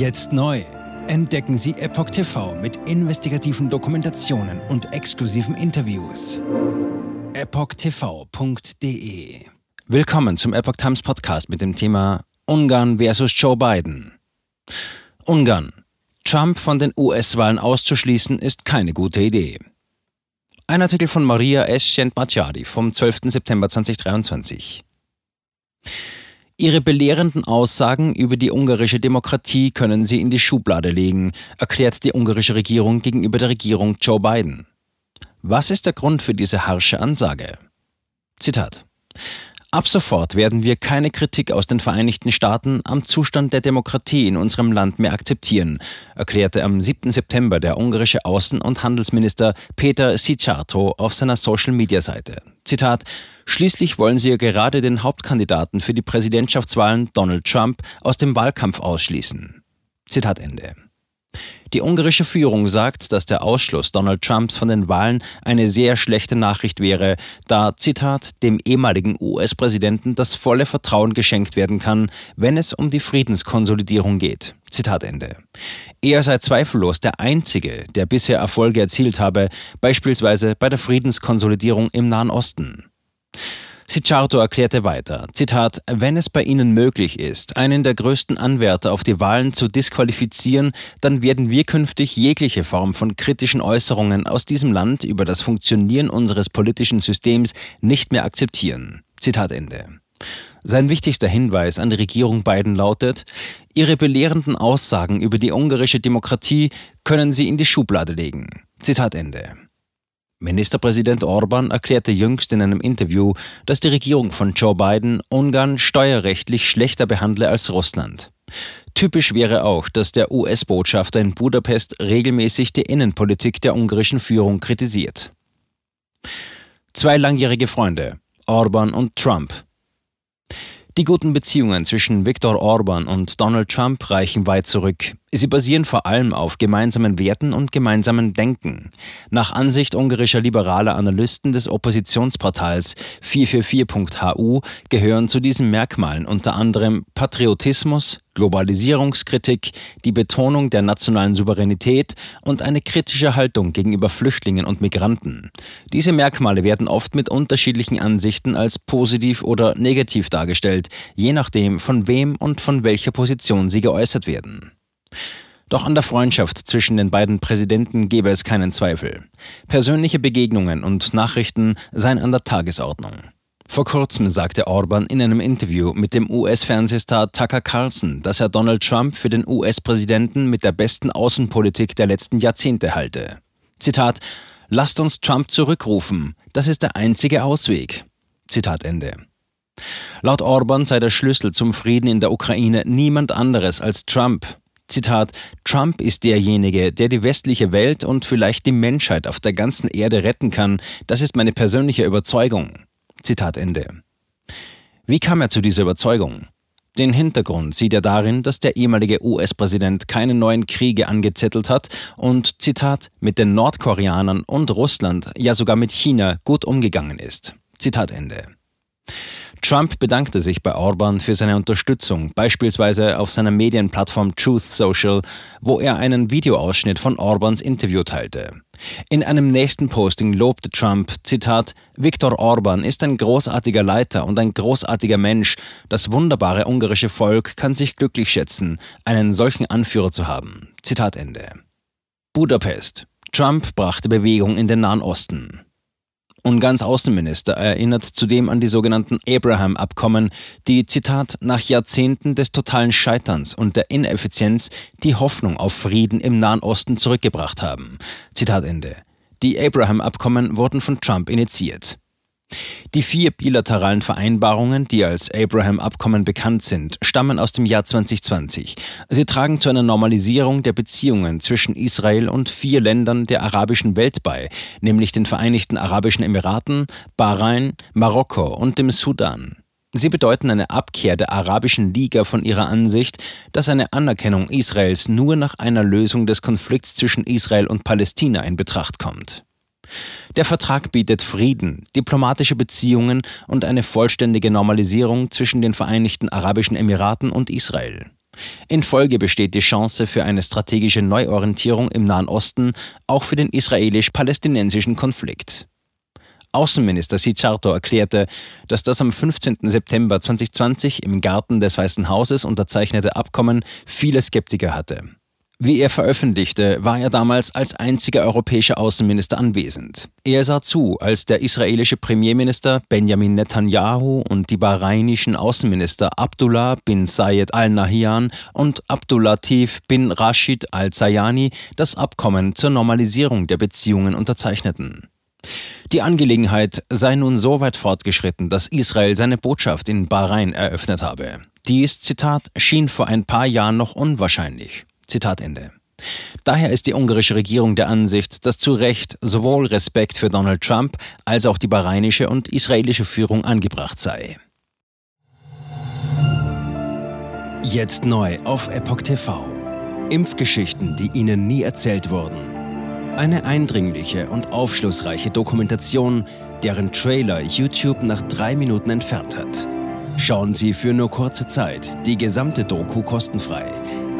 Jetzt neu. Entdecken Sie Epoch TV mit investigativen Dokumentationen und exklusiven Interviews. EpochTV.de Willkommen zum Epoch Times Podcast mit dem Thema Ungarn versus Joe Biden. Ungarn. Trump von den US-Wahlen auszuschließen ist keine gute Idee. Ein Artikel von Maria S. Shentmachari vom 12. September 2023. Ihre belehrenden Aussagen über die ungarische Demokratie können Sie in die Schublade legen, erklärt die ungarische Regierung gegenüber der Regierung Joe Biden. Was ist der Grund für diese harsche Ansage? Zitat. Ab sofort werden wir keine Kritik aus den Vereinigten Staaten am Zustand der Demokratie in unserem Land mehr akzeptieren, erklärte am 7. September der ungarische Außen- und Handelsminister Peter Szijjártó auf seiner Social-Media-Seite. Zitat: Schließlich wollen sie ja gerade den Hauptkandidaten für die Präsidentschaftswahlen Donald Trump aus dem Wahlkampf ausschließen. Zitat Ende. Die ungarische Führung sagt, dass der Ausschluss Donald Trumps von den Wahlen eine sehr schlechte Nachricht wäre, da, Zitat, dem ehemaligen US-Präsidenten das volle Vertrauen geschenkt werden kann, wenn es um die Friedenskonsolidierung geht. Zitat Ende. Er sei zweifellos der Einzige, der bisher Erfolge erzielt habe, beispielsweise bei der Friedenskonsolidierung im Nahen Osten. Sicciardo erklärte weiter, Zitat, wenn es bei Ihnen möglich ist, einen der größten Anwärter auf die Wahlen zu disqualifizieren, dann werden wir künftig jegliche Form von kritischen Äußerungen aus diesem Land über das Funktionieren unseres politischen Systems nicht mehr akzeptieren. Zitat Ende. Sein wichtigster Hinweis an die Regierung Biden lautet, Ihre belehrenden Aussagen über die ungarische Demokratie können Sie in die Schublade legen. Zitat Ende. Ministerpräsident Orban erklärte jüngst in einem Interview, dass die Regierung von Joe Biden Ungarn steuerrechtlich schlechter behandle als Russland. Typisch wäre auch, dass der US-Botschafter in Budapest regelmäßig die Innenpolitik der ungarischen Führung kritisiert. Zwei langjährige Freunde, Orban und Trump, die guten Beziehungen zwischen Viktor Orban und Donald Trump reichen weit zurück. Sie basieren vor allem auf gemeinsamen Werten und gemeinsamen Denken. Nach Ansicht ungarischer liberaler Analysten des Oppositionsportals 444.hu gehören zu diesen Merkmalen unter anderem Patriotismus, Globalisierungskritik, die Betonung der nationalen Souveränität und eine kritische Haltung gegenüber Flüchtlingen und Migranten. Diese Merkmale werden oft mit unterschiedlichen Ansichten als positiv oder negativ dargestellt, je nachdem, von wem und von welcher Position sie geäußert werden. Doch an der Freundschaft zwischen den beiden Präsidenten gebe es keinen Zweifel. Persönliche Begegnungen und Nachrichten seien an der Tagesordnung. Vor kurzem sagte Orban in einem Interview mit dem US-Fernsehstar Tucker Carlson, dass er Donald Trump für den US-Präsidenten mit der besten Außenpolitik der letzten Jahrzehnte halte. Zitat: Lasst uns Trump zurückrufen. Das ist der einzige Ausweg. Zitat Ende. Laut Orban sei der Schlüssel zum Frieden in der Ukraine niemand anderes als Trump. Zitat, Trump ist derjenige, der die westliche Welt und vielleicht die Menschheit auf der ganzen Erde retten kann. Das ist meine persönliche Überzeugung. Zitat Ende. Wie kam er zu dieser Überzeugung? Den Hintergrund sieht er darin, dass der ehemalige US-Präsident keine neuen Kriege angezettelt hat und, Zitat, mit den Nordkoreanern und Russland, ja sogar mit China gut umgegangen ist. Zitat Ende. Trump bedankte sich bei Orban für seine Unterstützung, beispielsweise auf seiner Medienplattform Truth Social, wo er einen Videoausschnitt von Orbans Interview teilte. In einem nächsten Posting lobte Trump, Zitat, Viktor Orban ist ein großartiger Leiter und ein großartiger Mensch. Das wunderbare ungarische Volk kann sich glücklich schätzen, einen solchen Anführer zu haben. Zitat Ende. Budapest. Trump brachte Bewegung in den Nahen Osten. Ungans Außenminister erinnert zudem an die sogenannten Abraham-Abkommen, die, Zitat, nach Jahrzehnten des totalen Scheiterns und der Ineffizienz die Hoffnung auf Frieden im Nahen Osten zurückgebracht haben. Zitat Ende. Die Abraham-Abkommen wurden von Trump initiiert. Die vier bilateralen Vereinbarungen, die als Abraham-Abkommen bekannt sind, stammen aus dem Jahr 2020. Sie tragen zu einer Normalisierung der Beziehungen zwischen Israel und vier Ländern der arabischen Welt bei, nämlich den Vereinigten Arabischen Emiraten, Bahrain, Marokko und dem Sudan. Sie bedeuten eine Abkehr der Arabischen Liga von ihrer Ansicht, dass eine Anerkennung Israels nur nach einer Lösung des Konflikts zwischen Israel und Palästina in Betracht kommt. Der Vertrag bietet Frieden, diplomatische Beziehungen und eine vollständige Normalisierung zwischen den Vereinigten Arabischen Emiraten und Israel. In Folge besteht die Chance für eine strategische Neuorientierung im Nahen Osten, auch für den israelisch-palästinensischen Konflikt. Außenminister Sicharto erklärte, dass das am 15. September 2020 im Garten des Weißen Hauses unterzeichnete Abkommen viele Skeptiker hatte. Wie er veröffentlichte, war er damals als einziger europäischer Außenminister anwesend. Er sah zu, als der israelische Premierminister Benjamin Netanyahu und die bahrainischen Außenminister Abdullah bin Zayed al-Nahyan und Abdulatif bin Rashid al-Zayani das Abkommen zur Normalisierung der Beziehungen unterzeichneten. Die Angelegenheit sei nun so weit fortgeschritten, dass Israel seine Botschaft in Bahrain eröffnet habe. Dies, Zitat, schien vor ein paar Jahren noch unwahrscheinlich. Zitat Ende. Daher ist die ungarische Regierung der Ansicht, dass zu Recht sowohl Respekt für Donald Trump als auch die bahrainische und israelische Führung angebracht sei. Jetzt neu auf Epoch TV. Impfgeschichten, die Ihnen nie erzählt wurden. Eine eindringliche und aufschlussreiche Dokumentation, deren Trailer YouTube nach drei Minuten entfernt hat. Schauen Sie für nur kurze Zeit die gesamte Doku kostenfrei